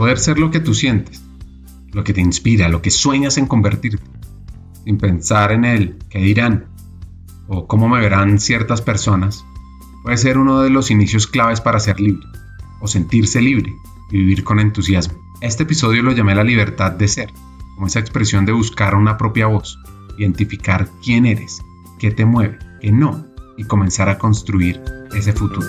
Poder ser lo que tú sientes, lo que te inspira, lo que sueñas en convertirte, sin pensar en el qué dirán o cómo me verán ciertas personas, puede ser uno de los inicios claves para ser libre o sentirse libre y vivir con entusiasmo. Este episodio lo llamé la libertad de ser, como esa expresión de buscar una propia voz, identificar quién eres, qué te mueve, qué no, y comenzar a construir ese futuro.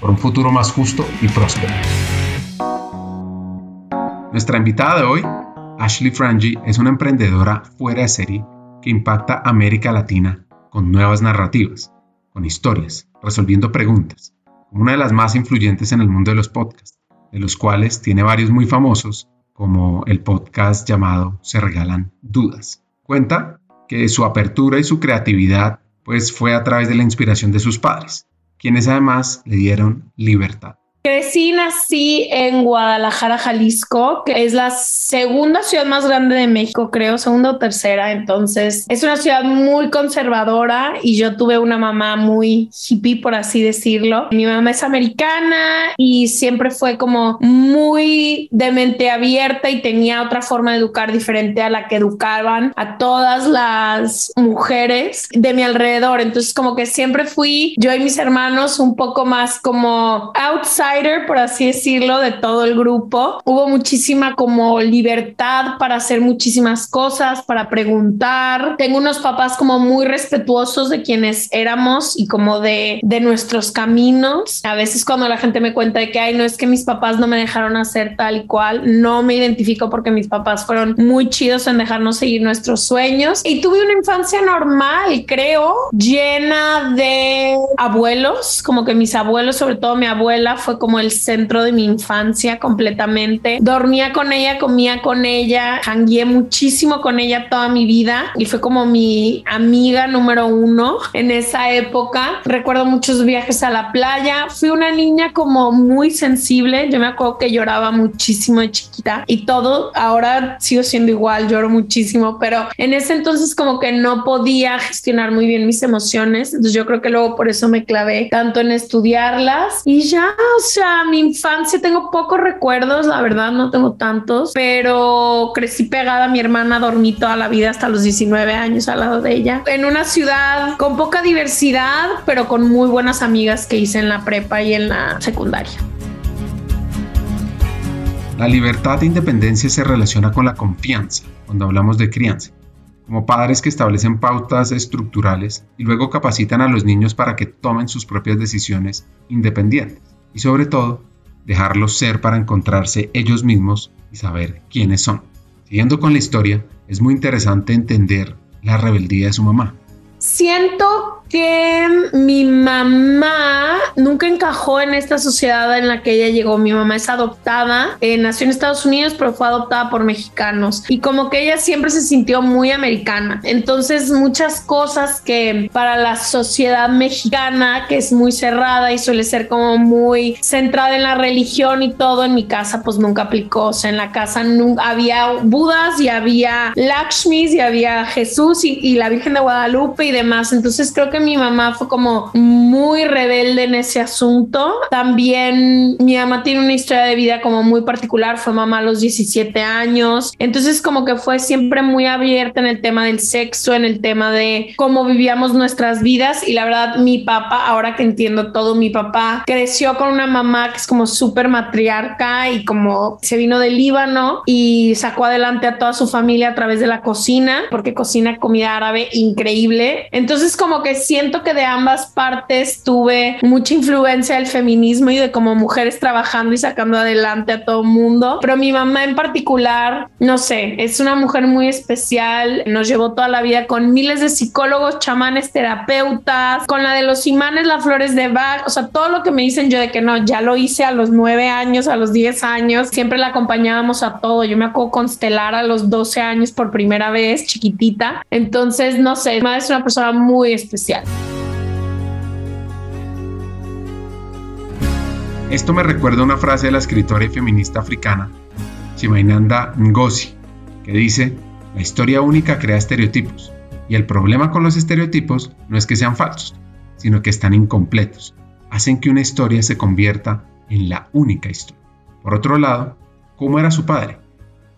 por un futuro más justo y próspero. Nuestra invitada de hoy, Ashley Frangi, es una emprendedora fuera de serie que impacta América Latina con nuevas narrativas, con historias, resolviendo preguntas, como una de las más influyentes en el mundo de los podcasts, de los cuales tiene varios muy famosos, como el podcast llamado Se Regalan Dudas. Cuenta que su apertura y su creatividad pues fue a través de la inspiración de sus padres, quienes además le dieron libertad. Crecí, nací en Guadalajara, Jalisco, que es la segunda ciudad más grande de México, creo, segunda o tercera. Entonces, es una ciudad muy conservadora y yo tuve una mamá muy hippie, por así decirlo. Mi mamá es americana y siempre fue como muy de mente abierta y tenía otra forma de educar diferente a la que educaban a todas las mujeres de mi alrededor. Entonces, como que siempre fui yo y mis hermanos un poco más como outside por así decirlo, de todo el grupo. Hubo muchísima como libertad para hacer muchísimas cosas, para preguntar. Tengo unos papás como muy respetuosos de quienes éramos y como de, de nuestros caminos. A veces cuando la gente me cuenta de que, ay, no es que mis papás no me dejaron hacer tal y cual, no me identifico porque mis papás fueron muy chidos en dejarnos seguir nuestros sueños. Y tuve una infancia normal, creo, llena de abuelos, como que mis abuelos, sobre todo mi abuela, fue como el centro de mi infancia completamente. Dormía con ella, comía con ella, hangué muchísimo con ella toda mi vida y fue como mi amiga número uno en esa época. Recuerdo muchos viajes a la playa. Fui una niña como muy sensible. Yo me acuerdo que lloraba muchísimo de chiquita y todo. Ahora sigo siendo igual, lloro muchísimo, pero en ese entonces como que no podía gestionar muy bien mis emociones. Entonces yo creo que luego por eso me clavé tanto en estudiarlas y ya, mi infancia tengo pocos recuerdos, la verdad no tengo tantos, pero crecí pegada a mi hermana, dormí toda la vida hasta los 19 años al lado de ella, en una ciudad con poca diversidad, pero con muy buenas amigas que hice en la prepa y en la secundaria. La libertad e independencia se relaciona con la confianza cuando hablamos de crianza como padres que establecen pautas estructurales y luego capacitan a los niños para que tomen sus propias decisiones independientes y sobre todo dejarlos ser para encontrarse ellos mismos y saber quiénes son. Siguiendo con la historia, es muy interesante entender la rebeldía de su mamá. Siento que mi mamá nunca encajó en esta sociedad en la que ella llegó. Mi mamá es adoptada, eh, nació en Estados Unidos, pero fue adoptada por mexicanos. Y como que ella siempre se sintió muy americana. Entonces muchas cosas que para la sociedad mexicana, que es muy cerrada y suele ser como muy centrada en la religión y todo, en mi casa pues nunca aplicó. O sea, en la casa había Budas y había Lakshmis y había Jesús y, y la Virgen de Guadalupe y demás. Entonces creo que mi mamá fue como muy rebelde en ese asunto. También mi mamá tiene una historia de vida como muy particular, fue mamá a los 17 años, entonces como que fue siempre muy abierta en el tema del sexo, en el tema de cómo vivíamos nuestras vidas y la verdad mi papá, ahora que entiendo todo, mi papá creció con una mamá que es como súper matriarca y como se vino del Líbano y sacó adelante a toda su familia a través de la cocina, porque cocina comida árabe increíble. Entonces como que siento que de ambas partes tuve mucha influencia del feminismo y de como mujeres trabajando y sacando adelante a todo mundo. Pero mi mamá en particular, no sé, es una mujer muy especial, nos llevó toda la vida con miles de psicólogos, chamanes, terapeutas, con la de los imanes, las flores de Bach, o sea, todo lo que me dicen yo de que no, ya lo hice a los nueve años, a los diez años, siempre la acompañábamos a todo. Yo me acuerdo constelar a los 12 años por primera vez, chiquitita. Entonces, no sé, madre es una persona muy especial. Esto me recuerda una frase de la escritora y feminista africana Chimainanda Ngozi, que dice, la historia única crea estereotipos, y el problema con los estereotipos no es que sean falsos, sino que están incompletos, hacen que una historia se convierta en la única historia. Por otro lado, ¿cómo era su padre?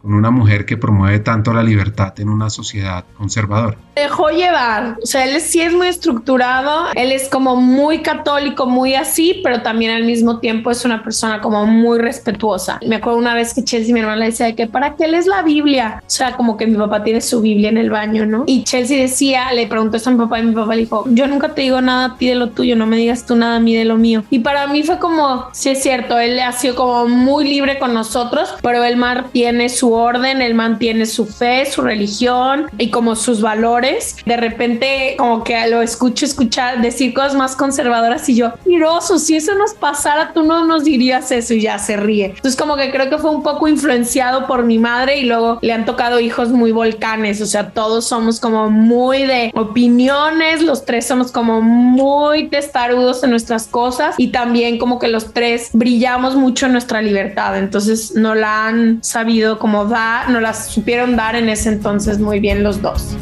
Con una mujer que promueve tanto la libertad en una sociedad conservadora. Dejó llevar, o sea, él sí es muy estructurado, él es como muy católico, muy así, pero también al mismo tiempo es una persona como muy respetuosa. Me acuerdo una vez que Chelsea, mi hermana, le decía que para qué lees la Biblia, o sea, como que mi papá tiene su Biblia en el baño, ¿no? Y Chelsea decía, le preguntó eso a mi papá y mi papá le dijo, yo nunca te digo nada a ti de lo tuyo, no me digas tú nada mí de lo mío. Y para mí fue como, sí es cierto, él ha sido como muy libre con nosotros, pero el mar tiene su orden, él mantiene su fe, su religión y como sus valores. De repente como que lo escucho escuchar decir cosas más conservadoras y yo, miroso, si eso nos pasara, tú no nos dirías eso y ya se ríe. Entonces como que creo que fue un poco influenciado por mi madre y luego le han tocado hijos muy volcanes, o sea, todos somos como muy de opiniones, los tres somos como muy testarudos en nuestras cosas y también como que los tres brillamos mucho en nuestra libertad, entonces no la han sabido como dar, no las supieron dar en ese entonces muy bien los dos.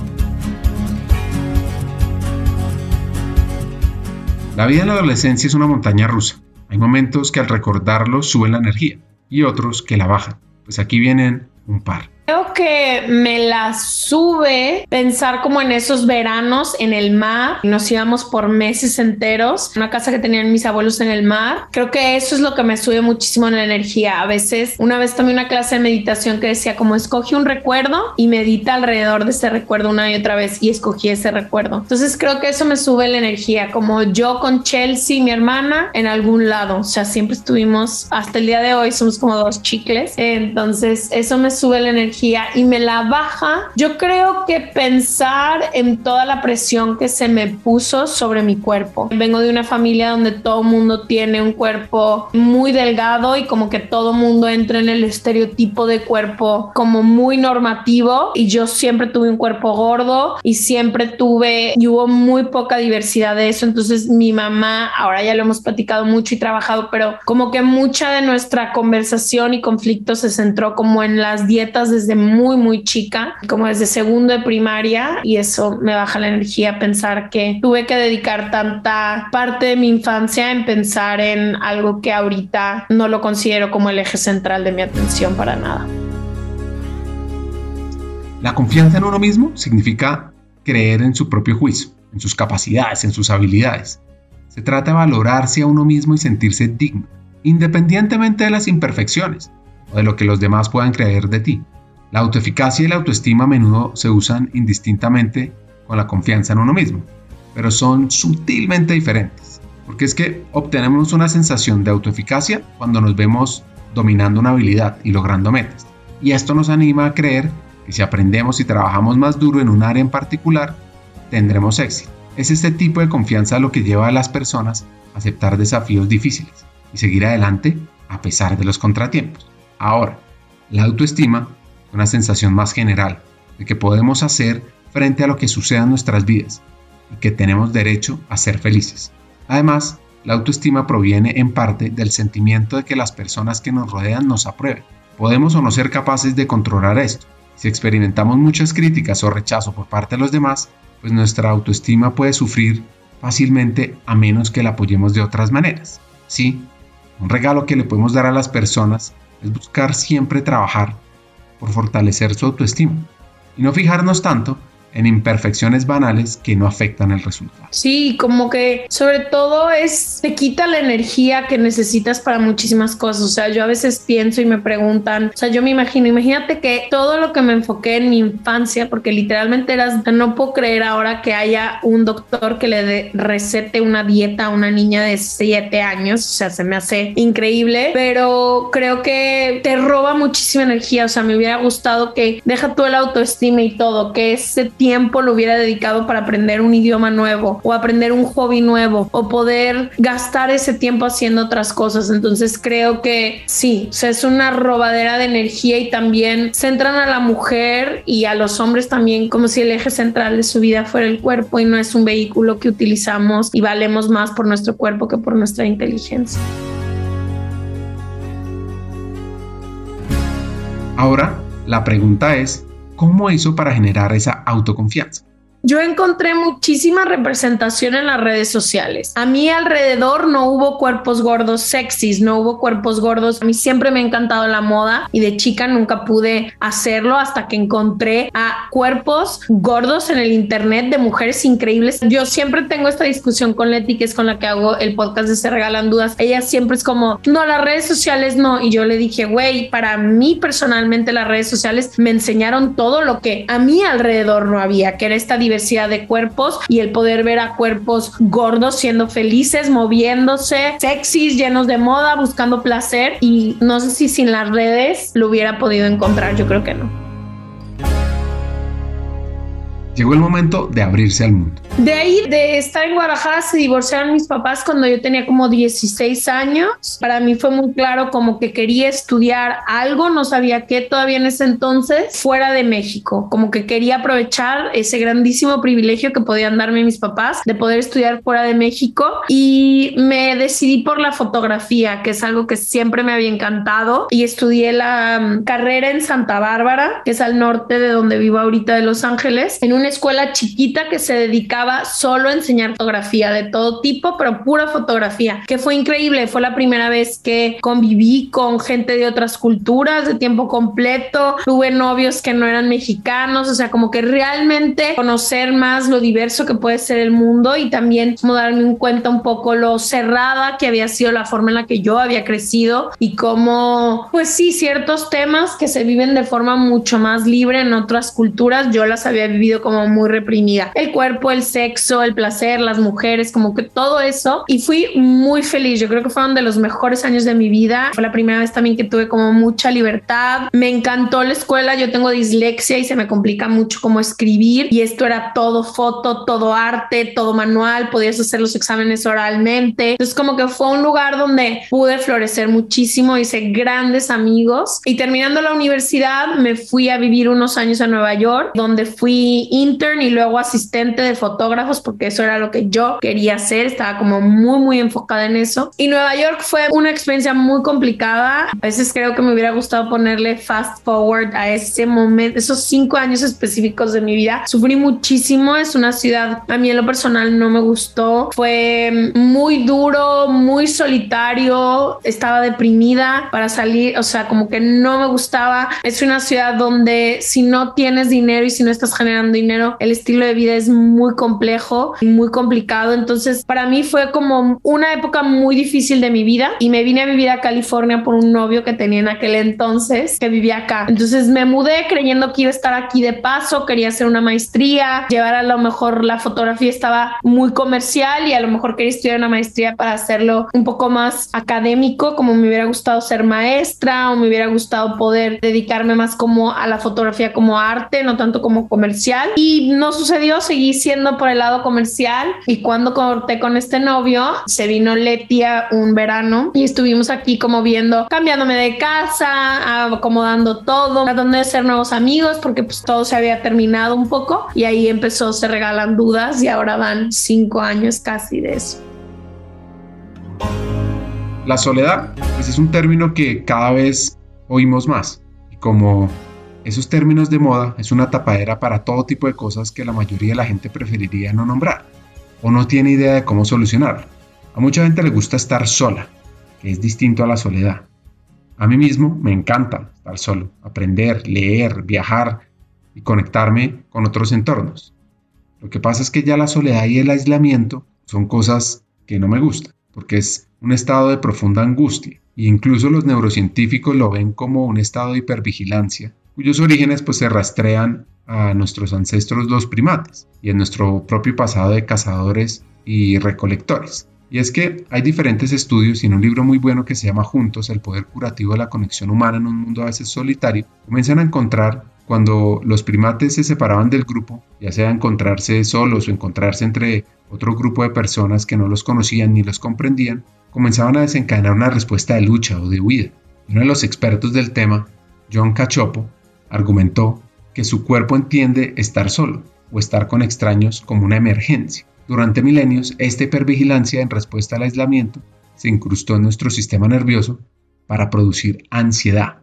La vida en la adolescencia es una montaña rusa. Hay momentos que al recordarlo suben la energía y otros que la bajan. Pues aquí vienen un par. Creo que me la sube pensar como en esos veranos en el mar. Nos íbamos por meses enteros. Una casa que tenían mis abuelos en el mar. Creo que eso es lo que me sube muchísimo en la energía. A veces, una vez tomé una clase de meditación que decía como escoge un recuerdo y medita alrededor de ese recuerdo una y otra vez y escogí ese recuerdo. Entonces creo que eso me sube la energía. Como yo con Chelsea, mi hermana, en algún lado. O sea, siempre estuvimos hasta el día de hoy, somos como dos chicles. Entonces eso me sube la energía y me la baja, yo creo que pensar en toda la presión que se me puso sobre mi cuerpo. Vengo de una familia donde todo mundo tiene un cuerpo muy delgado y como que todo mundo entra en el estereotipo de cuerpo como muy normativo y yo siempre tuve un cuerpo gordo y siempre tuve y hubo muy poca diversidad de eso. Entonces mi mamá, ahora ya lo hemos platicado mucho y trabajado, pero como que mucha de nuestra conversación y conflicto se centró como en las dietas desde desde muy, muy chica, como desde segundo de primaria, y eso me baja la energía pensar que tuve que dedicar tanta parte de mi infancia en pensar en algo que ahorita no lo considero como el eje central de mi atención para nada. La confianza en uno mismo significa creer en su propio juicio, en sus capacidades, en sus habilidades. Se trata de valorarse a uno mismo y sentirse digno, independientemente de las imperfecciones o de lo que los demás puedan creer de ti. La autoeficacia y la autoestima a menudo se usan indistintamente con la confianza en uno mismo, pero son sutilmente diferentes, porque es que obtenemos una sensación de autoeficacia cuando nos vemos dominando una habilidad y logrando metas, y esto nos anima a creer que si aprendemos y trabajamos más duro en un área en particular, tendremos éxito. Es este tipo de confianza lo que lleva a las personas a aceptar desafíos difíciles y seguir adelante a pesar de los contratiempos. Ahora, la autoestima una sensación más general de que podemos hacer frente a lo que suceda en nuestras vidas y que tenemos derecho a ser felices. Además, la autoestima proviene en parte del sentimiento de que las personas que nos rodean nos aprueben. Podemos o no ser capaces de controlar esto. Si experimentamos muchas críticas o rechazo por parte de los demás, pues nuestra autoestima puede sufrir fácilmente a menos que la apoyemos de otras maneras. Sí, un regalo que le podemos dar a las personas es buscar siempre trabajar por fortalecer su autoestima y no fijarnos tanto en imperfecciones banales que no afectan el resultado. Sí, como que sobre todo es, te quita la energía que necesitas para muchísimas cosas. O sea, yo a veces pienso y me preguntan, o sea, yo me imagino, imagínate que todo lo que me enfoqué en mi infancia, porque literalmente eras, no puedo creer ahora que haya un doctor que le recete una dieta a una niña de 7 años, o sea, se me hace increíble, pero creo que te roba muchísima energía, o sea, me hubiera gustado que deja tú el autoestima y todo, que ese tiempo tiempo lo hubiera dedicado para aprender un idioma nuevo o aprender un hobby nuevo o poder gastar ese tiempo haciendo otras cosas. Entonces creo que sí, es una robadera de energía y también centran a la mujer y a los hombres también como si el eje central de su vida fuera el cuerpo y no es un vehículo que utilizamos y valemos más por nuestro cuerpo que por nuestra inteligencia. Ahora, la pregunta es, ¿Cómo hizo para generar esa autoconfianza? Yo encontré muchísima representación en las redes sociales. A mi alrededor no hubo cuerpos gordos sexys, no hubo cuerpos gordos. A mí siempre me ha encantado la moda y de chica nunca pude hacerlo hasta que encontré a cuerpos gordos en el internet de mujeres increíbles. Yo siempre tengo esta discusión con Leti, que es con la que hago el podcast de Se Regalan Dudas. Ella siempre es como, no, las redes sociales no. Y yo le dije, güey, para mí personalmente las redes sociales me enseñaron todo lo que a mi alrededor no había, que era esta diversidad de cuerpos y el poder ver a cuerpos gordos siendo felices, moviéndose, sexys, llenos de moda, buscando placer y no sé si sin las redes lo hubiera podido encontrar, yo creo que no. Llegó el momento de abrirse al mundo. De ahí, de estar en Guadalajara, se divorciaron mis papás cuando yo tenía como 16 años. Para mí fue muy claro como que quería estudiar algo, no sabía qué todavía en ese entonces, fuera de México. Como que quería aprovechar ese grandísimo privilegio que podían darme mis papás de poder estudiar fuera de México. Y me decidí por la fotografía, que es algo que siempre me había encantado. Y estudié la mm, carrera en Santa Bárbara, que es al norte de donde vivo ahorita de Los Ángeles, en una escuela chiquita que se dedicaba solo enseñar fotografía de todo tipo, pero pura fotografía, que fue increíble. Fue la primera vez que conviví con gente de otras culturas de tiempo completo. Tuve novios que no eran mexicanos, o sea, como que realmente conocer más lo diverso que puede ser el mundo y también como darme un cuenta un poco lo cerrada que había sido la forma en la que yo había crecido y cómo, pues sí, ciertos temas que se viven de forma mucho más libre en otras culturas, yo las había vivido como muy reprimida. El cuerpo, el sexo, el placer, las mujeres, como que todo eso. Y fui muy feliz. Yo creo que fueron de los mejores años de mi vida. Fue la primera vez también que tuve como mucha libertad. Me encantó la escuela. Yo tengo dislexia y se me complica mucho como escribir. Y esto era todo foto, todo arte, todo manual. Podías hacer los exámenes oralmente. Entonces como que fue un lugar donde pude florecer muchísimo. Hice grandes amigos. Y terminando la universidad me fui a vivir unos años a Nueva York, donde fui intern y luego asistente de fotógrafo porque eso era lo que yo quería hacer, estaba como muy, muy enfocada en eso. Y Nueva York fue una experiencia muy complicada. A veces creo que me hubiera gustado ponerle fast forward a ese momento, esos cinco años específicos de mi vida. Sufrí muchísimo, es una ciudad, a mí en lo personal no me gustó, fue muy duro, muy solitario, estaba deprimida para salir, o sea, como que no me gustaba. Es una ciudad donde si no tienes dinero y si no estás generando dinero, el estilo de vida es muy complicado complejo muy complicado. Entonces, para mí fue como una época muy difícil de mi vida y me vine a vivir a California por un novio que tenía en aquel entonces que vivía acá. Entonces, me mudé creyendo que iba a estar aquí de paso, quería hacer una maestría, llevar a lo mejor la fotografía estaba muy comercial y a lo mejor quería estudiar una maestría para hacerlo un poco más académico, como me hubiera gustado ser maestra o me hubiera gustado poder dedicarme más como a la fotografía como arte, no tanto como comercial. Y no sucedió, seguí siendo por el lado comercial y cuando corté con este novio, se vino Letia un verano y estuvimos aquí como viendo, cambiándome de casa, acomodando todo, tratando de ser nuevos amigos porque pues todo se había terminado un poco y ahí empezó, se regalan dudas y ahora van cinco años casi de eso. La soledad, pues es un término que cada vez oímos más como esos términos de moda es una tapadera para todo tipo de cosas que la mayoría de la gente preferiría no nombrar. o no tiene idea de cómo solucionarlo. A mucha gente le gusta estar sola, que es distinto a la soledad. A mí mismo me encanta estar solo, aprender, leer, viajar y conectarme con otros entornos. Lo que pasa es que ya la soledad y el aislamiento son cosas que no me gustan, porque es un estado de profunda angustia, e incluso los neurocientíficos lo ven como un estado de hipervigilancia, cuyos orígenes pues se rastrean a nuestros ancestros los primates y en nuestro propio pasado de cazadores y recolectores. Y es que hay diferentes estudios y en un libro muy bueno que se llama Juntos, el poder curativo de la conexión humana en un mundo a veces solitario, comienzan a encontrar cuando los primates se separaban del grupo, ya sea encontrarse solos o encontrarse entre otro grupo de personas que no los conocían ni los comprendían, comenzaban a desencadenar una respuesta de lucha o de huida. Uno de los expertos del tema, John Cachopo, argumentó que su cuerpo entiende estar solo o estar con extraños como una emergencia. Durante milenios, esta hipervigilancia en respuesta al aislamiento se incrustó en nuestro sistema nervioso para producir ansiedad,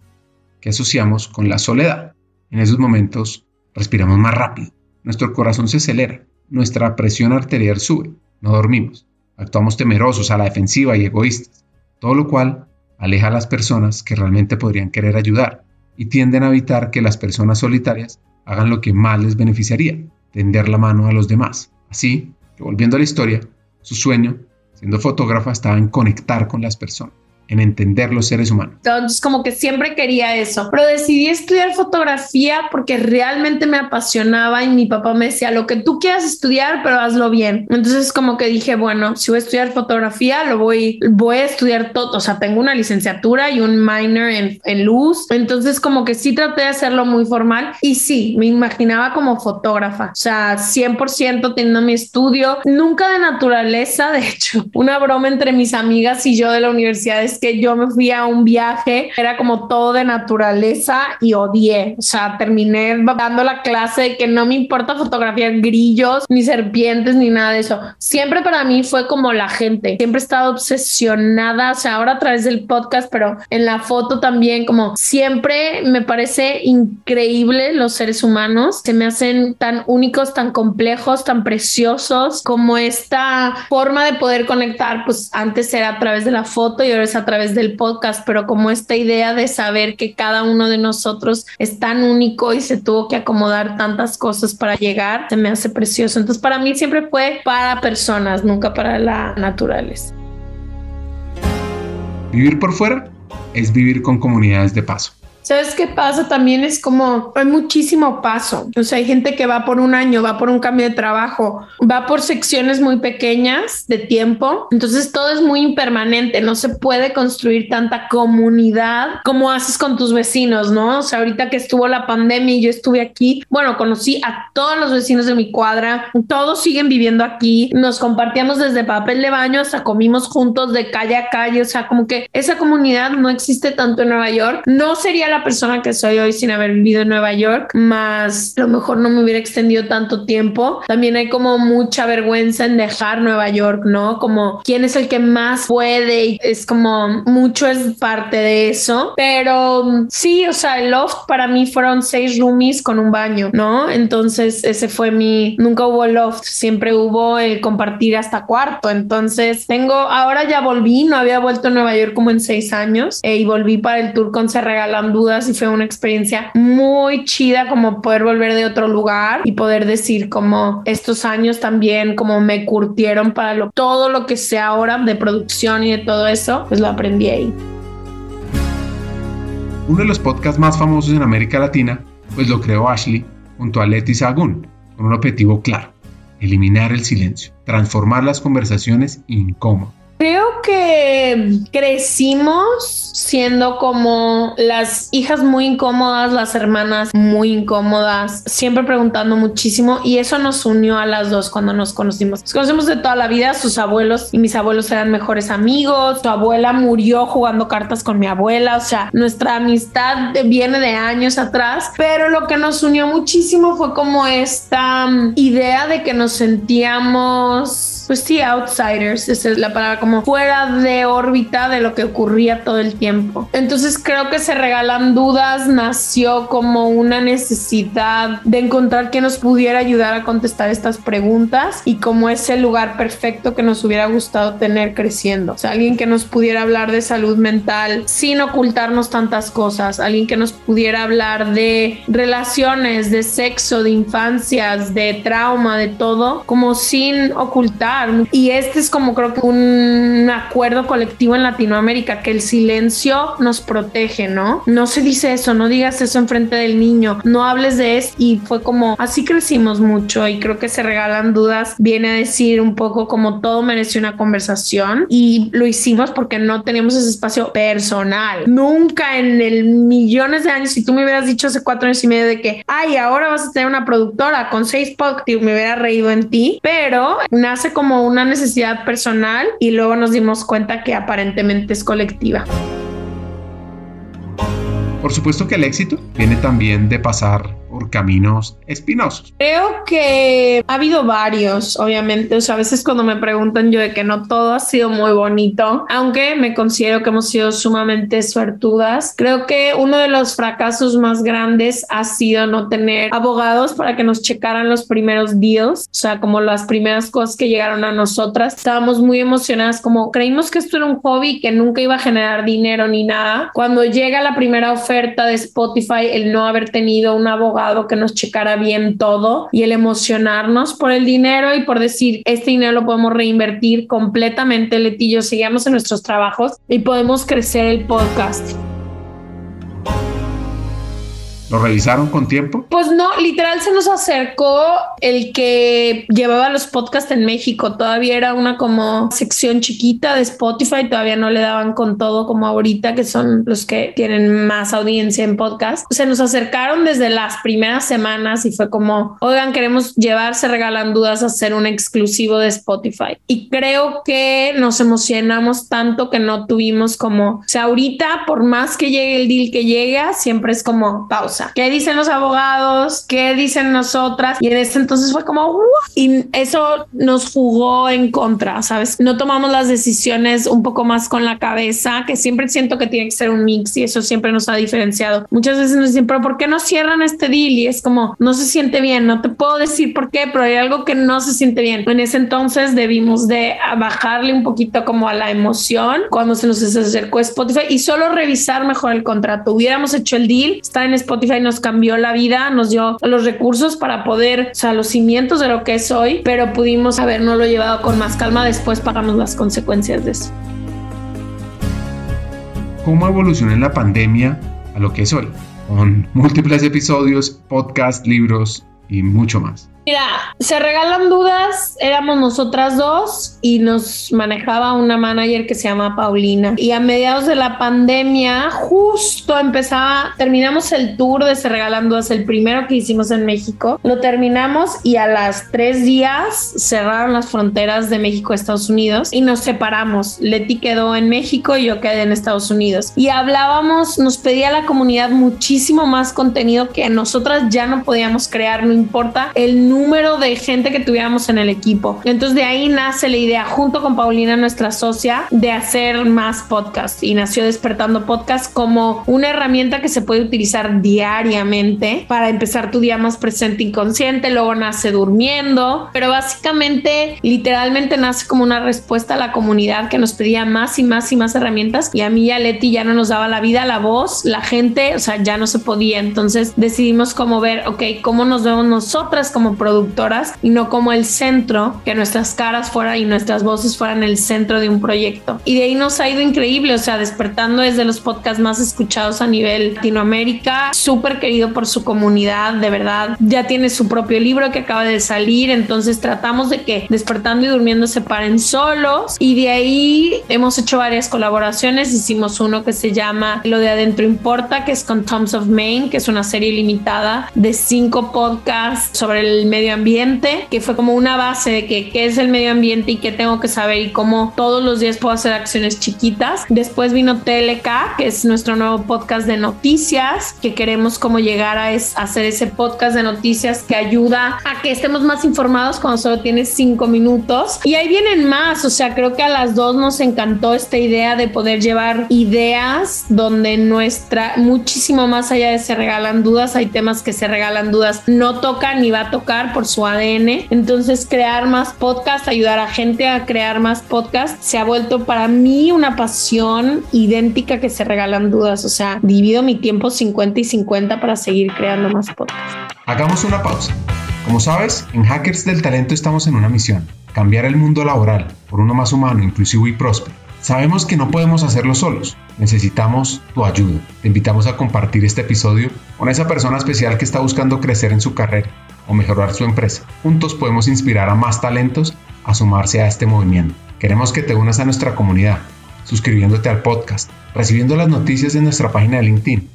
que asociamos con la soledad. En esos momentos respiramos más rápido, nuestro corazón se acelera, nuestra presión arterial sube, no dormimos, actuamos temerosos, a la defensiva y egoístas, todo lo cual aleja a las personas que realmente podrían querer ayudar y tienden a evitar que las personas solitarias hagan lo que más les beneficiaría, tender la mano a los demás. Así, volviendo a la historia, su sueño, siendo fotógrafa, estaba en conectar con las personas en entender los seres humanos. Entonces, como que siempre quería eso, pero decidí estudiar fotografía porque realmente me apasionaba y mi papá me decía, lo que tú quieras estudiar, pero hazlo bien. Entonces, como que dije, bueno, si voy a estudiar fotografía, lo voy, voy a estudiar todo, o sea, tengo una licenciatura y un minor en, en luz, entonces como que sí traté de hacerlo muy formal y sí, me imaginaba como fotógrafa, o sea, 100% teniendo mi estudio, nunca de naturaleza, de hecho, una broma entre mis amigas y yo de la universidad es que yo me fui a un viaje, era como todo de naturaleza y odié. O sea, terminé dando la clase de que no me importa fotografiar grillos, ni serpientes, ni nada de eso. Siempre para mí fue como la gente. Siempre he estado obsesionada, o sea, ahora a través del podcast, pero en la foto también, como siempre me parece increíble los seres humanos. Se me hacen tan únicos, tan complejos, tan preciosos, como esta forma de poder conectar, pues antes era a través de la foto y ahora es a través del podcast, pero como esta idea de saber que cada uno de nosotros es tan único y se tuvo que acomodar tantas cosas para llegar, se me hace precioso. Entonces para mí siempre fue para personas, nunca para la naturaleza. Vivir por fuera es vivir con comunidades de paso. ¿Sabes qué pasa? También es como hay muchísimo paso. O sea, hay gente que va por un año, va por un cambio de trabajo, va por secciones muy pequeñas de tiempo. Entonces todo es muy impermanente. No se puede construir tanta comunidad como haces con tus vecinos, ¿no? O sea, ahorita que estuvo la pandemia y yo estuve aquí, bueno, conocí a todos los vecinos de mi cuadra. Todos siguen viviendo aquí. Nos compartíamos desde papel de baño hasta comimos juntos de calle a calle. O sea, como que esa comunidad no existe tanto en Nueva York. No sería la persona que soy hoy sin haber vivido en Nueva York, más a lo mejor no me hubiera extendido tanto tiempo. También hay como mucha vergüenza en dejar Nueva York, ¿no? Como quién es el que más puede y es como mucho es parte de eso. Pero sí, o sea, el loft para mí fueron seis roomies con un baño, ¿no? Entonces ese fue mi, nunca hubo loft, siempre hubo el compartir hasta cuarto. Entonces tengo, ahora ya volví, no había vuelto a Nueva York como en seis años eh, y volví para el tour con Se Regalan Dudas y fue una experiencia muy chida como poder volver de otro lugar y poder decir como estos años también como me curtieron para lo, todo lo que sé ahora de producción y de todo eso, pues lo aprendí ahí. Uno de los podcasts más famosos en América Latina, pues lo creó Ashley junto a Leti Sagún, con un objetivo claro, eliminar el silencio, transformar las conversaciones incómodas Creo que crecimos siendo como las hijas muy incómodas, las hermanas muy incómodas, siempre preguntando muchísimo y eso nos unió a las dos cuando nos conocimos. Nos conocimos de toda la vida, sus abuelos y mis abuelos eran mejores amigos, su abuela murió jugando cartas con mi abuela, o sea, nuestra amistad viene de años atrás, pero lo que nos unió muchísimo fue como esta idea de que nos sentíamos pues sí, outsiders, esa es la palabra, como fuera de órbita de lo que ocurría todo el tiempo. Entonces creo que se regalan dudas, nació como una necesidad de encontrar quien nos pudiera ayudar a contestar estas preguntas y como ese lugar perfecto que nos hubiera gustado tener creciendo. O sea, alguien que nos pudiera hablar de salud mental sin ocultarnos tantas cosas, alguien que nos pudiera hablar de relaciones, de sexo, de infancias, de trauma, de todo, como sin ocultar. Y este es como creo que un acuerdo colectivo en Latinoamérica, que el silencio nos protege, ¿no? No se dice eso, no digas eso enfrente del niño, no hables de eso. Y fue como, así crecimos mucho y creo que se regalan dudas, viene a decir un poco como todo mereció una conversación y lo hicimos porque no teníamos ese espacio personal. Nunca en el millones de años, si tú me hubieras dicho hace cuatro años y medio de que, ay, ahora vas a tener una productora con seis podcasts, me hubiera reído en ti, pero nace como una necesidad personal y luego nos dimos cuenta que aparentemente es colectiva. Por supuesto que el éxito viene también de pasar por caminos espinosos? Creo que ha habido varios, obviamente. O sea, a veces cuando me preguntan yo de que no todo ha sido muy bonito, aunque me considero que hemos sido sumamente suertudas. Creo que uno de los fracasos más grandes ha sido no tener abogados para que nos checaran los primeros deals, o sea, como las primeras cosas que llegaron a nosotras. Estábamos muy emocionadas, como creímos que esto era un hobby que nunca iba a generar dinero ni nada. Cuando llega la primera oferta de Spotify, el no haber tenido un abogado que nos checara bien todo y el emocionarnos por el dinero y por decir, este dinero lo podemos reinvertir completamente, Letillo, sigamos en nuestros trabajos y podemos crecer el podcast. ¿Lo revisaron con tiempo? Pues no, literal se nos acercó el que llevaba los podcasts en México. Todavía era una como sección chiquita de Spotify, todavía no le daban con todo como ahorita, que son los que tienen más audiencia en podcast. Se nos acercaron desde las primeras semanas y fue como, oigan, queremos llevarse regalan dudas a hacer un exclusivo de Spotify. Y creo que nos emocionamos tanto que no tuvimos como, o sea, ahorita por más que llegue el deal que llega, siempre es como pausa ¿Qué dicen los abogados? ¿Qué dicen nosotras? Y en ese entonces fue como, y eso nos jugó en contra, ¿sabes? No tomamos las decisiones un poco más con la cabeza, que siempre siento que tiene que ser un mix y eso siempre nos ha diferenciado. Muchas veces nos dicen, pero ¿por qué no cierran este deal? Y es como, no se siente bien, no te puedo decir por qué, pero hay algo que no se siente bien. En ese entonces debimos de bajarle un poquito como a la emoción cuando se nos acercó Spotify y solo revisar mejor el contrato. Hubiéramos hecho el deal, está en Spotify nos cambió la vida, nos dio los recursos para poder, o sea, los cimientos de lo que es hoy, pero pudimos habernoslo llevado con más calma, después pagamos las consecuencias de eso. ¿Cómo evolucionó la pandemia a lo que es hoy? Con múltiples episodios, podcast, libros y mucho más. Mira, se regalan dudas, éramos nosotras dos y nos manejaba una manager que se llama Paulina. Y a mediados de la pandemia, justo empezaba, terminamos el tour de Se Regalan Dudas, el primero que hicimos en México. Lo terminamos y a las tres días cerraron las fronteras de México a Estados Unidos y nos separamos. Leti quedó en México y yo quedé en Estados Unidos. Y hablábamos, nos pedía la comunidad muchísimo más contenido que nosotras ya no podíamos crear, no importa el número de gente que tuviéramos en el equipo. Entonces de ahí nace la idea, junto con Paulina, nuestra socia, de hacer más podcasts y nació Despertando Podcast como una herramienta que se puede utilizar diariamente para empezar tu día más presente inconsciente, luego nace durmiendo, pero básicamente, literalmente nace como una respuesta a la comunidad que nos pedía más y más y más herramientas y a mí y a Leti ya no nos daba la vida, la voz, la gente, o sea, ya no se podía. Entonces decidimos como ver, ok, cómo nos vemos nosotras como productoras y no como el centro, que nuestras caras fueran y nuestras voces fueran el centro de un proyecto. Y de ahí nos ha ido increíble, o sea, despertando desde los podcasts más escuchados a nivel Latinoamérica, súper querido por su comunidad, de verdad. Ya tiene su propio libro que acaba de salir, entonces tratamos de que despertando y durmiendo se paren solos y de ahí hemos hecho varias colaboraciones, hicimos uno que se llama Lo de Adentro Importa, que es con Toms of Maine, que es una serie limitada de cinco podcasts sobre el medio ambiente, que fue como una base de que qué es el medio ambiente y qué tengo que saber y cómo todos los días puedo hacer acciones chiquitas. Después vino TLK, que es nuestro nuevo podcast de noticias, que queremos como llegar a, hacer ese podcast de noticias que ayuda a que estemos más informados cuando solo tienes cinco minutos. Y ahí vienen más, o sea, creo que a las dos nos encantó esta idea de poder llevar ideas donde nuestra, muchísimo más allá de se regalan dudas, hay temas que se regalan dudas, no tocan ni va a tocar por su ADN. Entonces, crear más podcast, ayudar a gente a crear más podcast, se ha vuelto para mí una pasión idéntica que se regalan dudas. O sea, divido mi tiempo 50 y 50 para seguir creando más podcasts. Hagamos una pausa. Como sabes, en Hackers del Talento estamos en una misión, cambiar el mundo laboral por uno más humano, inclusivo y próspero. Sabemos que no podemos hacerlo solos, necesitamos tu ayuda. Te invitamos a compartir este episodio con esa persona especial que está buscando crecer en su carrera o mejorar su empresa. Juntos podemos inspirar a más talentos a sumarse a este movimiento. Queremos que te unas a nuestra comunidad, suscribiéndote al podcast, recibiendo las noticias en nuestra página de LinkedIn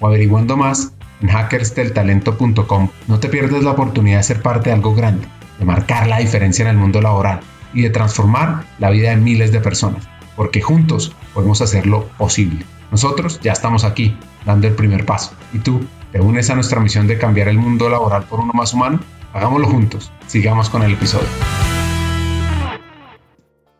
o averiguando más en hackersdeltalento.com. No te pierdas la oportunidad de ser parte de algo grande, de marcar la diferencia en el mundo laboral y de transformar la vida de miles de personas, porque juntos podemos hacerlo posible. Nosotros ya estamos aquí, dando el primer paso. ¿Y tú te unes a nuestra misión de cambiar el mundo laboral por uno más humano? Hagámoslo juntos. Sigamos con el episodio.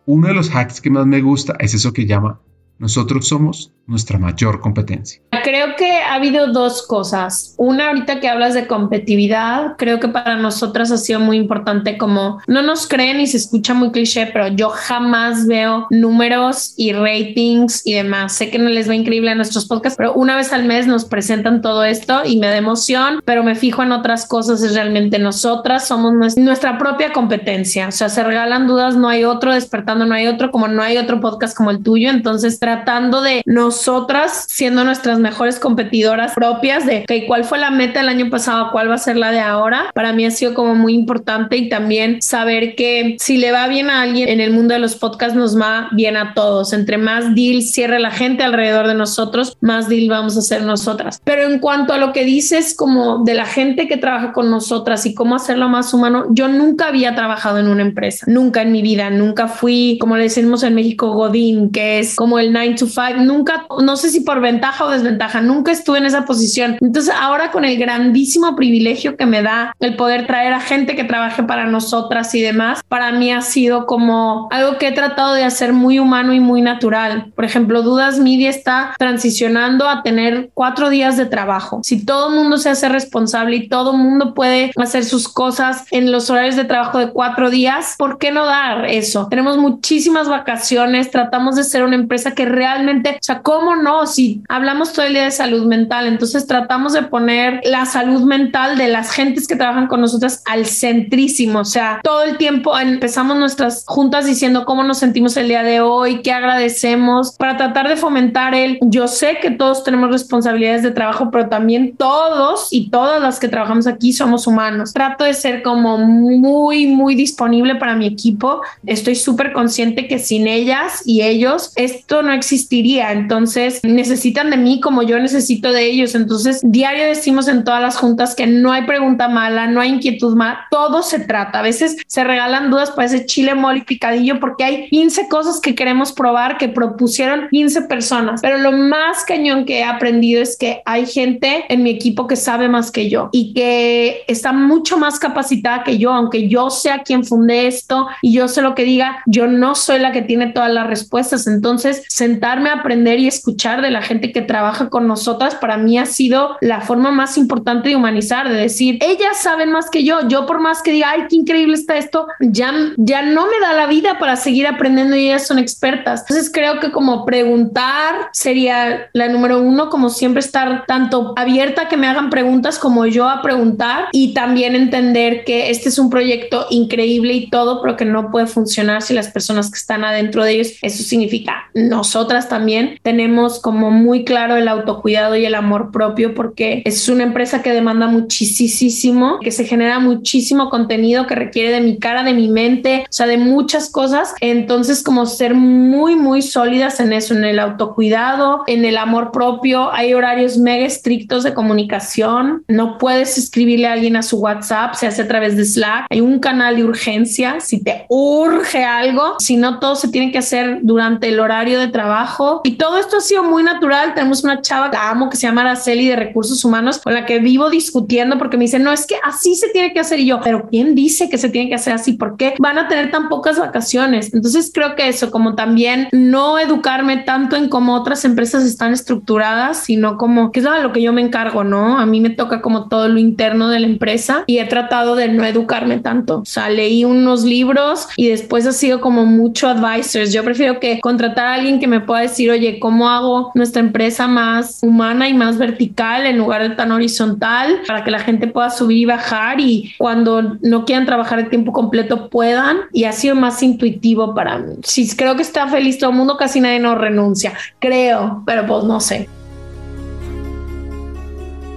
Uno de los hacks que más me gusta es eso que llama nosotros somos nuestra mayor competencia. Creo que ha habido dos cosas. Una, ahorita que hablas de competitividad, creo que para nosotras ha sido muy importante como no nos creen y se escucha muy cliché, pero yo jamás veo números y ratings y demás. Sé que no les va increíble a nuestros podcasts, pero una vez al mes nos presentan todo esto y me da emoción, pero me fijo en otras cosas. Es realmente nosotras somos nuestra propia competencia. O sea, se regalan dudas, no hay otro, despertando no hay otro, como no hay otro podcast como el tuyo. Entonces, tratando de nosotras siendo nuestras mejores competidoras propias de que cuál fue la meta del año pasado, cuál va a ser la de ahora, para mí ha sido como muy importante y también saber que si le va bien a alguien en el mundo de los podcasts nos va bien a todos. Entre más deal cierre la gente alrededor de nosotros, más deal vamos a hacer nosotras. Pero en cuanto a lo que dices como de la gente que trabaja con nosotras y cómo hacerlo más humano, yo nunca había trabajado en una empresa, nunca en mi vida, nunca fui, como le decimos en México, Godín, que es como el 9 to 5, nunca, no sé si por ventaja o desventaja, nunca estuve en esa posición. Entonces ahora con el grandísimo privilegio que me da el poder traer a gente que trabaje para nosotras y demás, para mí ha sido como algo que he tratado de hacer muy humano y muy natural. Por ejemplo, Dudas Media está transicionando a tener cuatro días de trabajo. Si todo el mundo se hace responsable y todo el mundo puede hacer sus cosas en los horarios de trabajo de cuatro días, ¿por qué no dar eso? Tenemos muchísimas vacaciones, tratamos de ser una empresa que realmente, o sea, ¿cómo no? Si hablamos todo el día de salud mental, entonces tratamos de poner la salud mental de las gentes que trabajan con nosotras al centrísimo, o sea, todo el tiempo empezamos nuestras juntas diciendo cómo nos sentimos el día de hoy, qué agradecemos, para tratar de fomentar el, yo sé que todos tenemos responsabilidades de trabajo, pero también todos y todas las que trabajamos aquí somos humanos. Trato de ser como muy, muy disponible para mi equipo. Estoy súper consciente que sin ellas y ellos esto no existiría. Entonces necesitan de mí como yo necesito de ellos. Entonces diario decimos en todas las juntas que no hay pregunta mala, no hay inquietud mala, todo se trata. A veces se regalan dudas para ese chile mole picadillo porque hay 15 cosas que queremos probar que propusieron 15 personas. Pero lo más cañón que he aprendido es que hay gente en mi equipo que sabe más que yo y que está mucho más capacitada que yo, aunque yo sea quien funde esto y yo sé lo que diga, yo no soy la que tiene todas las respuestas. Entonces, sentarme a aprender y escuchar de la gente que trabaja con nosotras para mí ha sido la forma más importante de humanizar, de decir, ellas saben más que yo, yo por más que diga, ay, qué increíble está esto, ya, ya no me da la vida para seguir aprendiendo y ellas son expertas. Entonces creo que como preguntar sería la número uno, como siempre estar tanto abierta a que me hagan preguntas como yo a preguntar y también entender que este es un proyecto increíble y todo, pero que no puede funcionar si las personas que están adentro de ellos, eso significa nosotras también tenemos como muy claro el autocuidado y el amor propio porque es una empresa que demanda muchísimo, que se genera muchísimo contenido que requiere de mi cara, de mi mente, o sea, de muchas cosas. Entonces, como ser muy, muy sólidas en eso, en el autocuidado, en el amor propio. Hay horarios mega estrictos de comunicación. No puedes escribirle a alguien a su WhatsApp, se hace a través de Slack. Hay un canal de urgencia si te urge algo. Si no, todo se tiene que hacer durante el horario de trabajo. Y todo esto ha sido muy natural. Tenemos una chava que amo que se llama Araceli de Recursos Humanos con la que vivo discutiendo porque me dice, no, es que así se tiene que hacer. Y yo, pero ¿quién dice que se tiene que hacer así? ¿Por qué van a tener tan pocas vacaciones? Entonces creo que eso, como también no educarme tanto en cómo otras empresas están estructuradas, sino como que es lo que yo me encargo, ¿no? A mí me toca como todo lo interno de la empresa y he tratado de no educarme tanto. O sea, leí unos libros y después ha sido como mucho advisors. Yo prefiero que contratar a alguien que me pueda decir, oye, ¿cómo hago nuestra empresa más humana y más vertical en lugar de tan horizontal para que la gente pueda subir y bajar y cuando no quieran trabajar de tiempo completo puedan? Y ha sido más intuitivo para mí. Si creo que está feliz todo el mundo, casi nadie no renuncia. Creo, pero pues no sé.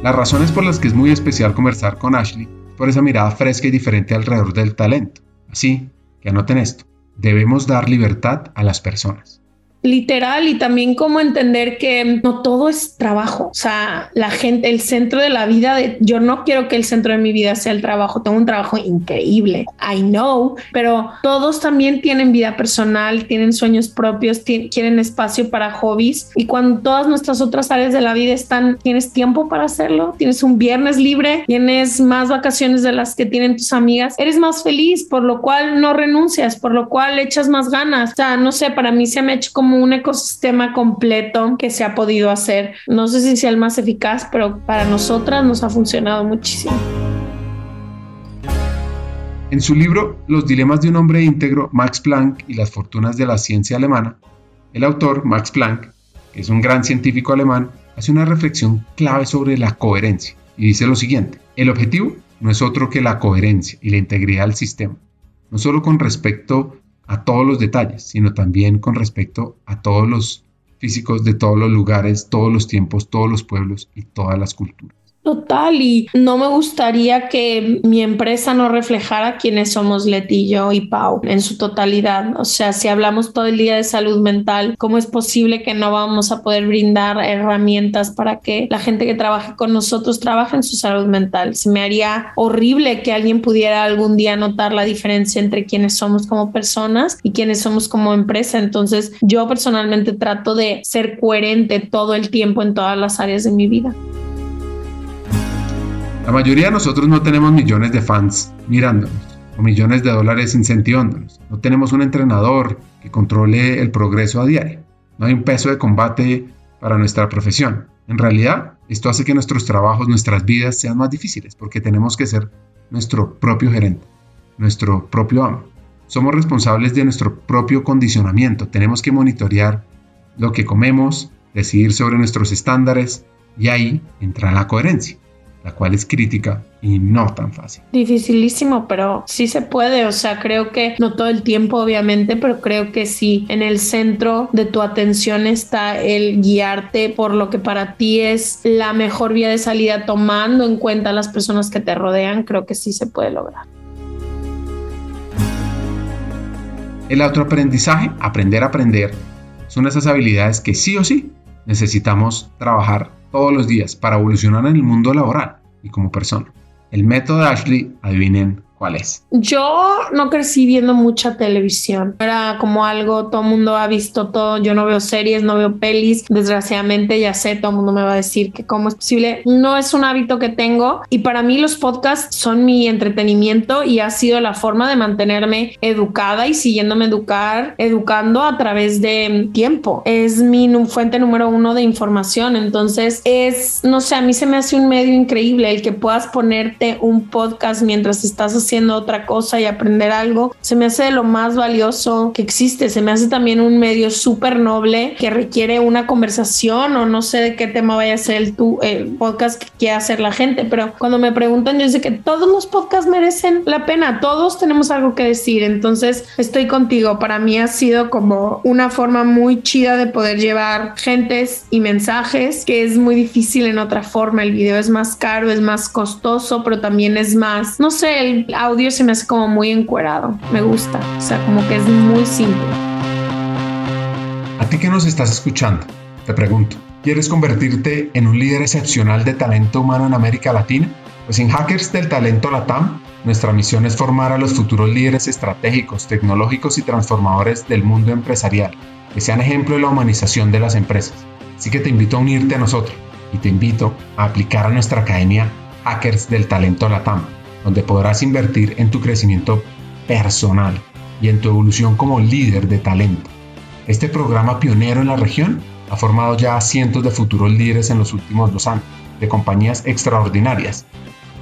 Las razones por las que es muy especial conversar con Ashley por esa mirada fresca y diferente alrededor del talento. Así que anoten esto, debemos dar libertad a las personas literal y también como entender que no todo es trabajo. O sea, la gente, el centro de la vida, de, yo no quiero que el centro de mi vida sea el trabajo. Tengo un trabajo increíble. I know, pero todos también tienen vida personal, tienen sueños propios, quieren espacio para hobbies. Y cuando todas nuestras otras áreas de la vida están, tienes tiempo para hacerlo, tienes un viernes libre, tienes más vacaciones de las que tienen tus amigas, eres más feliz, por lo cual no renuncias, por lo cual echas más ganas. O sea, no sé, para mí se me ha hecho como un ecosistema completo que se ha podido hacer. No sé si sea el más eficaz, pero para nosotras nos ha funcionado muchísimo. En su libro Los dilemas de un hombre íntegro, Max Planck y las fortunas de la ciencia alemana, el autor, Max Planck, que es un gran científico alemán, hace una reflexión clave sobre la coherencia y dice lo siguiente, el objetivo no es otro que la coherencia y la integridad del sistema, no solo con respecto a todos los detalles, sino también con respecto a todos los físicos de todos los lugares, todos los tiempos, todos los pueblos y todas las culturas. Total, y no me gustaría que mi empresa no reflejara quiénes somos Letillo y Pau en su totalidad. O sea, si hablamos todo el día de salud mental, ¿cómo es posible que no vamos a poder brindar herramientas para que la gente que trabaje con nosotros trabaje en su salud mental? Se me haría horrible que alguien pudiera algún día notar la diferencia entre quiénes somos como personas y quiénes somos como empresa. Entonces, yo personalmente trato de ser coherente todo el tiempo en todas las áreas de mi vida. La mayoría de nosotros no tenemos millones de fans mirándonos o millones de dólares incentivándonos. No tenemos un entrenador que controle el progreso a diario. No hay un peso de combate para nuestra profesión. En realidad, esto hace que nuestros trabajos, nuestras vidas sean más difíciles porque tenemos que ser nuestro propio gerente, nuestro propio amo. Somos responsables de nuestro propio condicionamiento. Tenemos que monitorear lo que comemos, decidir sobre nuestros estándares y ahí entra la coherencia la cual es crítica y no tan fácil. Dificilísimo, pero sí se puede. O sea, creo que no todo el tiempo, obviamente, pero creo que sí en el centro de tu atención está el guiarte por lo que para ti es la mejor vía de salida, tomando en cuenta las personas que te rodean. Creo que sí se puede lograr. El autoaprendizaje, aprender a aprender, son esas habilidades que sí o sí necesitamos trabajar todos los días para evolucionar en el mundo laboral y como persona. El método de Ashley, adivinen ¿Cuál es? Yo no crecí viendo mucha televisión. Era como algo, todo el mundo ha visto todo. Yo no veo series, no veo pelis. Desgraciadamente, ya sé, todo el mundo me va a decir que cómo es posible. No es un hábito que tengo. Y para mí, los podcasts son mi entretenimiento y ha sido la forma de mantenerme educada y siguiéndome educar, educando a través de tiempo. Es mi fuente número uno de información. Entonces, es, no sé, a mí se me hace un medio increíble el que puedas ponerte un podcast mientras estás haciendo haciendo otra cosa y aprender algo, se me hace lo más valioso que existe. Se me hace también un medio súper noble que requiere una conversación o no sé de qué tema vaya a ser el, tu, el podcast que quiera hacer la gente, pero cuando me preguntan, yo sé que todos los podcasts merecen la pena, todos tenemos algo que decir, entonces estoy contigo. Para mí ha sido como una forma muy chida de poder llevar gentes y mensajes que es muy difícil en otra forma. El video es más caro, es más costoso, pero también es más, no sé, el audio se me hace como muy encuerado. Me gusta, o sea, como que es muy simple. A ti que nos estás escuchando, te pregunto, ¿quieres convertirte en un líder excepcional de talento humano en América Latina? Pues en Hackers del Talento Latam, nuestra misión es formar a los futuros líderes estratégicos, tecnológicos y transformadores del mundo empresarial, que sean ejemplo de la humanización de las empresas. Así que te invito a unirte a nosotros y te invito a aplicar a nuestra academia Hackers del Talento Latam, donde podrás invertir en tu crecimiento personal y en tu evolución como líder de talento. Este programa pionero en la región ha formado ya a cientos de futuros líderes en los últimos dos años, de compañías extraordinarias.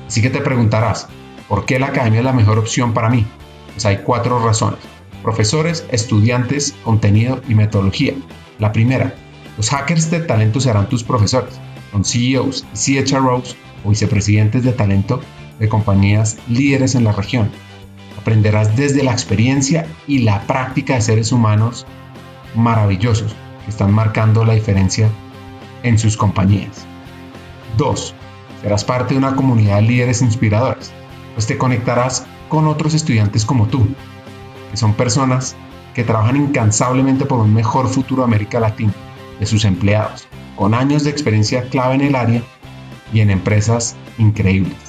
Así que te preguntarás, ¿por qué la academia es la mejor opción para mí? Pues hay cuatro razones. Profesores, estudiantes, contenido y metodología. La primera, los hackers de talento serán tus profesores. Son CEOs y CHROs o vicepresidentes de talento de compañías líderes en la región. Aprenderás desde la experiencia y la práctica de seres humanos maravillosos que están marcando la diferencia en sus compañías. 2. Serás parte de una comunidad de líderes inspiradores, pues te conectarás con otros estudiantes como tú, que son personas que trabajan incansablemente por un mejor futuro de América Latina, de sus empleados, con años de experiencia clave en el área y en empresas increíbles.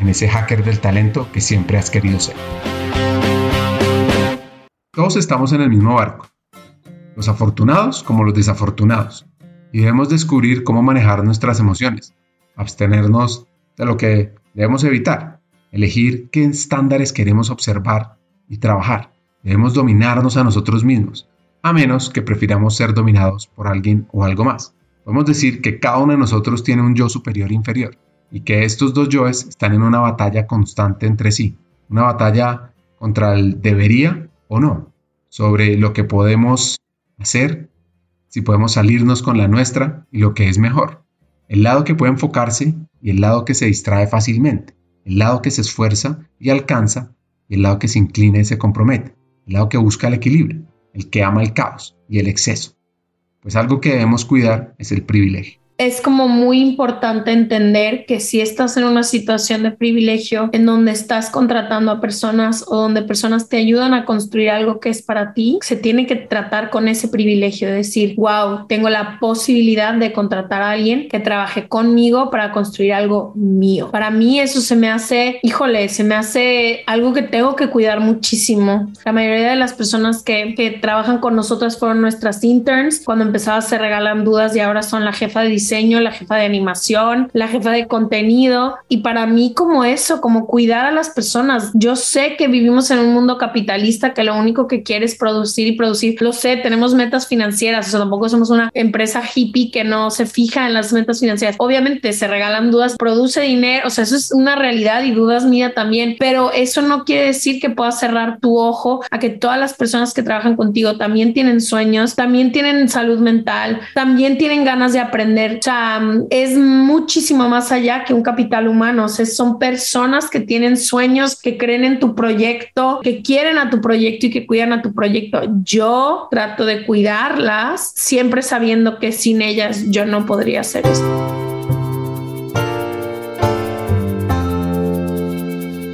en ese hacker del talento que siempre has querido ser. Todos estamos en el mismo barco, los afortunados como los desafortunados, y debemos descubrir cómo manejar nuestras emociones, abstenernos de lo que debemos evitar, elegir qué estándares queremos observar y trabajar. Debemos dominarnos a nosotros mismos, a menos que prefiramos ser dominados por alguien o algo más. Podemos decir que cada uno de nosotros tiene un yo superior e inferior y que estos dos yoes están en una batalla constante entre sí, una batalla contra el debería o no, sobre lo que podemos hacer, si podemos salirnos con la nuestra y lo que es mejor. El lado que puede enfocarse y el lado que se distrae fácilmente, el lado que se esfuerza y alcanza y el lado que se inclina y se compromete, el lado que busca el equilibrio, el que ama el caos y el exceso. Pues algo que debemos cuidar es el privilegio es como muy importante entender que si estás en una situación de privilegio en donde estás contratando a personas o donde personas te ayudan a construir algo que es para ti, se tiene que tratar con ese privilegio de decir, wow, tengo la posibilidad de contratar a alguien que trabaje conmigo para construir algo mío. Para mí eso se me hace, híjole, se me hace algo que tengo que cuidar muchísimo. La mayoría de las personas que, que trabajan con nosotras fueron nuestras interns. Cuando empezaba se regalan dudas y ahora son la jefa de diseño la jefa de animación, la jefa de contenido. Y para mí como eso, como cuidar a las personas. Yo sé que vivimos en un mundo capitalista que lo único que quiere es producir y producir. Lo sé, tenemos metas financieras. O sea, tampoco somos una empresa hippie que no se fija en las metas financieras. Obviamente se regalan dudas, produce dinero. O sea, eso es una realidad y dudas mía también. Pero eso no quiere decir que puedas cerrar tu ojo a que todas las personas que trabajan contigo también tienen sueños, también tienen salud mental, también tienen ganas de aprender o sea, es muchísimo más allá que un capital humano, o sea, son personas que tienen sueños, que creen en tu proyecto, que quieren a tu proyecto y que cuidan a tu proyecto. Yo trato de cuidarlas, siempre sabiendo que sin ellas yo no podría hacer esto.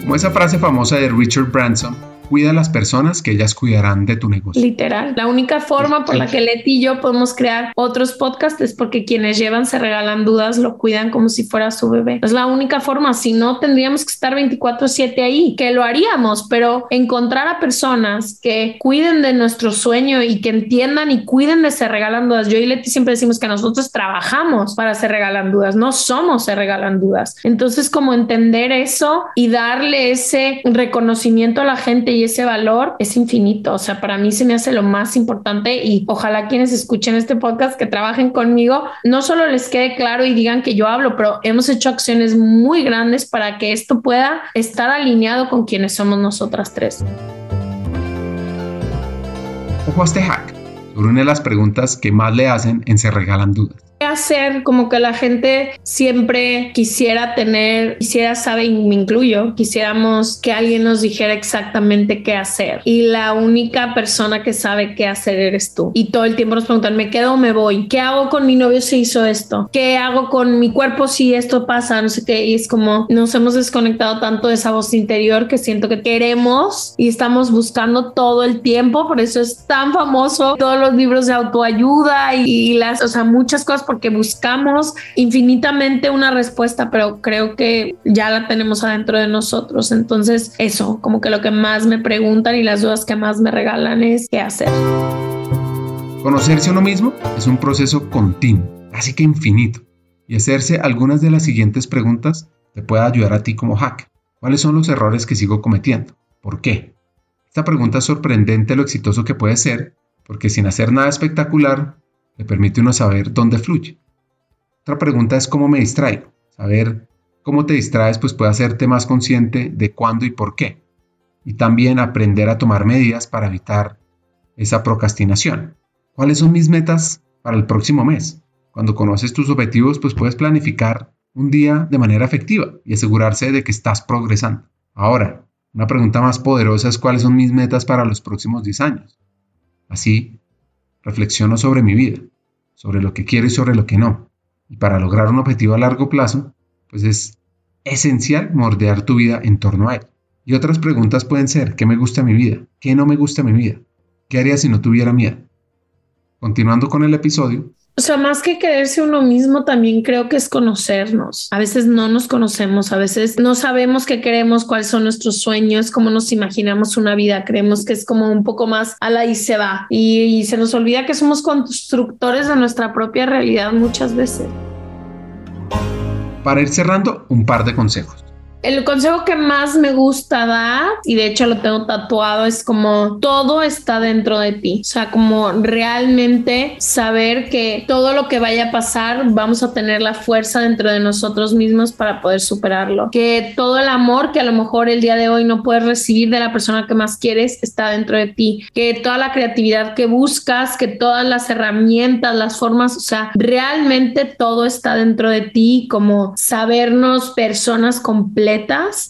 Como esa frase famosa de Richard Branson, cuida a las personas que ellas cuidarán de tu negocio. Literal. La única forma por la que Leti y yo podemos crear otros podcasts es porque quienes llevan se regalan dudas, lo cuidan como si fuera su bebé. Es la única forma. Si no, tendríamos que estar 24/7 ahí, que lo haríamos, pero encontrar a personas que cuiden de nuestro sueño y que entiendan y cuiden de se regalan dudas. Yo y Leti siempre decimos que nosotros trabajamos para se regalan dudas, no somos se regalan dudas. Entonces, como entender eso y darle ese reconocimiento a la gente y ese valor es infinito. O sea, para mí se me hace lo más importante y ojalá quienes escuchen este podcast que trabajen conmigo, no solo les quede claro y digan que yo hablo, pero hemos hecho acciones muy grandes para que esto pueda estar alineado con quienes somos nosotras tres. Ojo a este hack sobre una de las preguntas que más le hacen en Se Regalan Dudas hacer como que la gente siempre quisiera tener, quisiera saber, y me incluyo, quisiéramos que alguien nos dijera exactamente qué hacer. Y la única persona que sabe qué hacer eres tú. Y todo el tiempo nos preguntan, ¿me quedo o me voy? ¿Qué hago con mi novio si hizo esto? ¿Qué hago con mi cuerpo si esto pasa? No sé qué. Y es como nos hemos desconectado tanto de esa voz interior que siento que queremos y estamos buscando todo el tiempo. Por eso es tan famoso todos los libros de autoayuda y, las, o sea, muchas cosas porque buscamos infinitamente una respuesta, pero creo que ya la tenemos adentro de nosotros. Entonces, eso, como que lo que más me preguntan y las dudas que más me regalan es qué hacer. Conocerse uno mismo es un proceso continuo, así que infinito. Y hacerse algunas de las siguientes preguntas te puede ayudar a ti como hack. ¿Cuáles son los errores que sigo cometiendo? ¿Por qué? Esta pregunta es sorprendente lo exitoso que puede ser, porque sin hacer nada espectacular, le permite uno saber dónde fluye. Otra pregunta es cómo me distraigo. Saber cómo te distraes pues puede hacerte más consciente de cuándo y por qué. Y también aprender a tomar medidas para evitar esa procrastinación. ¿Cuáles son mis metas para el próximo mes? Cuando conoces tus objetivos pues puedes planificar un día de manera efectiva y asegurarse de que estás progresando. Ahora, una pregunta más poderosa es cuáles son mis metas para los próximos 10 años. Así reflexiono sobre mi vida, sobre lo que quiero y sobre lo que no. Y para lograr un objetivo a largo plazo, pues es esencial mordear tu vida en torno a él. Y otras preguntas pueden ser, ¿qué me gusta mi vida? ¿Qué no me gusta mi vida? ¿Qué haría si no tuviera miedo? Continuando con el episodio, o sea, más que quererse uno mismo, también creo que es conocernos. A veces no nos conocemos, a veces no sabemos qué queremos, cuáles son nuestros sueños, cómo nos imaginamos una vida. Creemos que es como un poco más a la y se va. Y, y se nos olvida que somos constructores de nuestra propia realidad muchas veces. Para ir cerrando, un par de consejos. El consejo que más me gusta dar, y de hecho lo tengo tatuado, es como todo está dentro de ti. O sea, como realmente saber que todo lo que vaya a pasar, vamos a tener la fuerza dentro de nosotros mismos para poder superarlo. Que todo el amor que a lo mejor el día de hoy no puedes recibir de la persona que más quieres está dentro de ti. Que toda la creatividad que buscas, que todas las herramientas, las formas, o sea, realmente todo está dentro de ti, como sabernos personas completas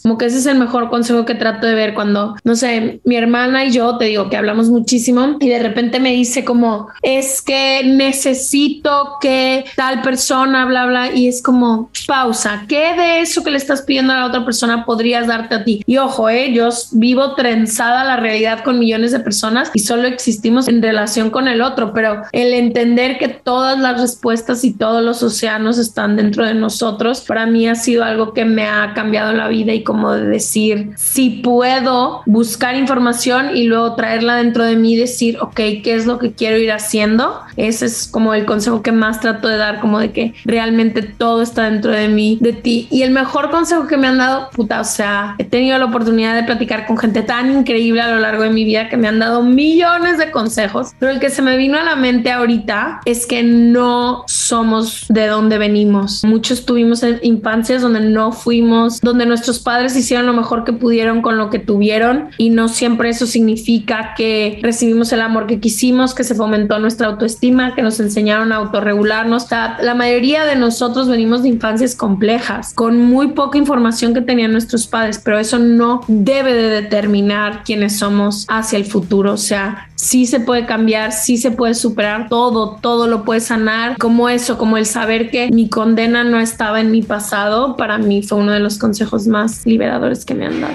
como que ese es el mejor consejo que trato de ver cuando, no sé, mi hermana y yo, te digo que hablamos muchísimo y de repente me dice como, es que necesito que tal persona, bla, bla, y es como, pausa, ¿qué de eso que le estás pidiendo a la otra persona podrías darte a ti? Y ojo, eh, yo vivo trenzada la realidad con millones de personas y solo existimos en relación con el otro, pero el entender que todas las respuestas y todos los océanos están dentro de nosotros, para mí ha sido algo que me ha cambiado la vida y como decir, si puedo buscar información y luego traerla dentro de mí y decir, ok, ¿qué es lo que quiero ir haciendo? Ese es como el consejo que más trato de dar, como de que realmente todo está dentro de mí, de ti. Y el mejor consejo que me han dado, puta, o sea, he tenido la oportunidad de platicar con gente tan increíble a lo largo de mi vida que me han dado millones de consejos, pero el que se me vino a la mente ahorita es que no somos de donde venimos. Muchos tuvimos infancias donde no fuimos, donde donde nuestros padres hicieron lo mejor que pudieron con lo que tuvieron y no siempre eso significa que recibimos el amor que quisimos, que se fomentó nuestra autoestima, que nos enseñaron a autorregularnos. la mayoría de nosotros venimos de infancias complejas, con muy poca información que tenían nuestros padres, pero eso no debe de determinar quiénes somos hacia el futuro. O sea, sí se puede cambiar, sí se puede superar todo, todo lo puede sanar, como eso, como el saber que mi condena no estaba en mi pasado, para mí fue uno de los consejos más liberadores que me han dado.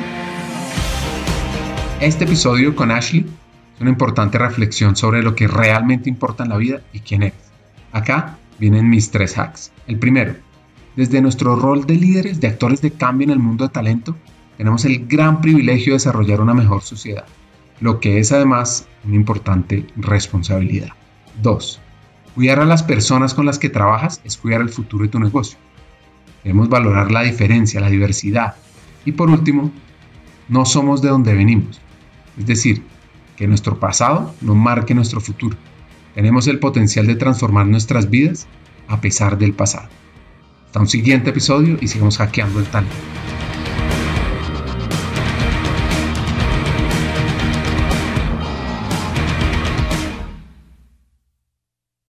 Este episodio con Ashley es una importante reflexión sobre lo que realmente importa en la vida y quién eres. Acá vienen mis tres hacks. El primero, desde nuestro rol de líderes, de actores de cambio en el mundo de talento, tenemos el gran privilegio de desarrollar una mejor sociedad, lo que es además una importante responsabilidad. 2. Cuidar a las personas con las que trabajas es cuidar el futuro de tu negocio. Debemos valorar la diferencia, la diversidad. Y por último, no somos de donde venimos. Es decir, que nuestro pasado no marque nuestro futuro. Tenemos el potencial de transformar nuestras vidas a pesar del pasado. Hasta un siguiente episodio y sigamos hackeando el talento.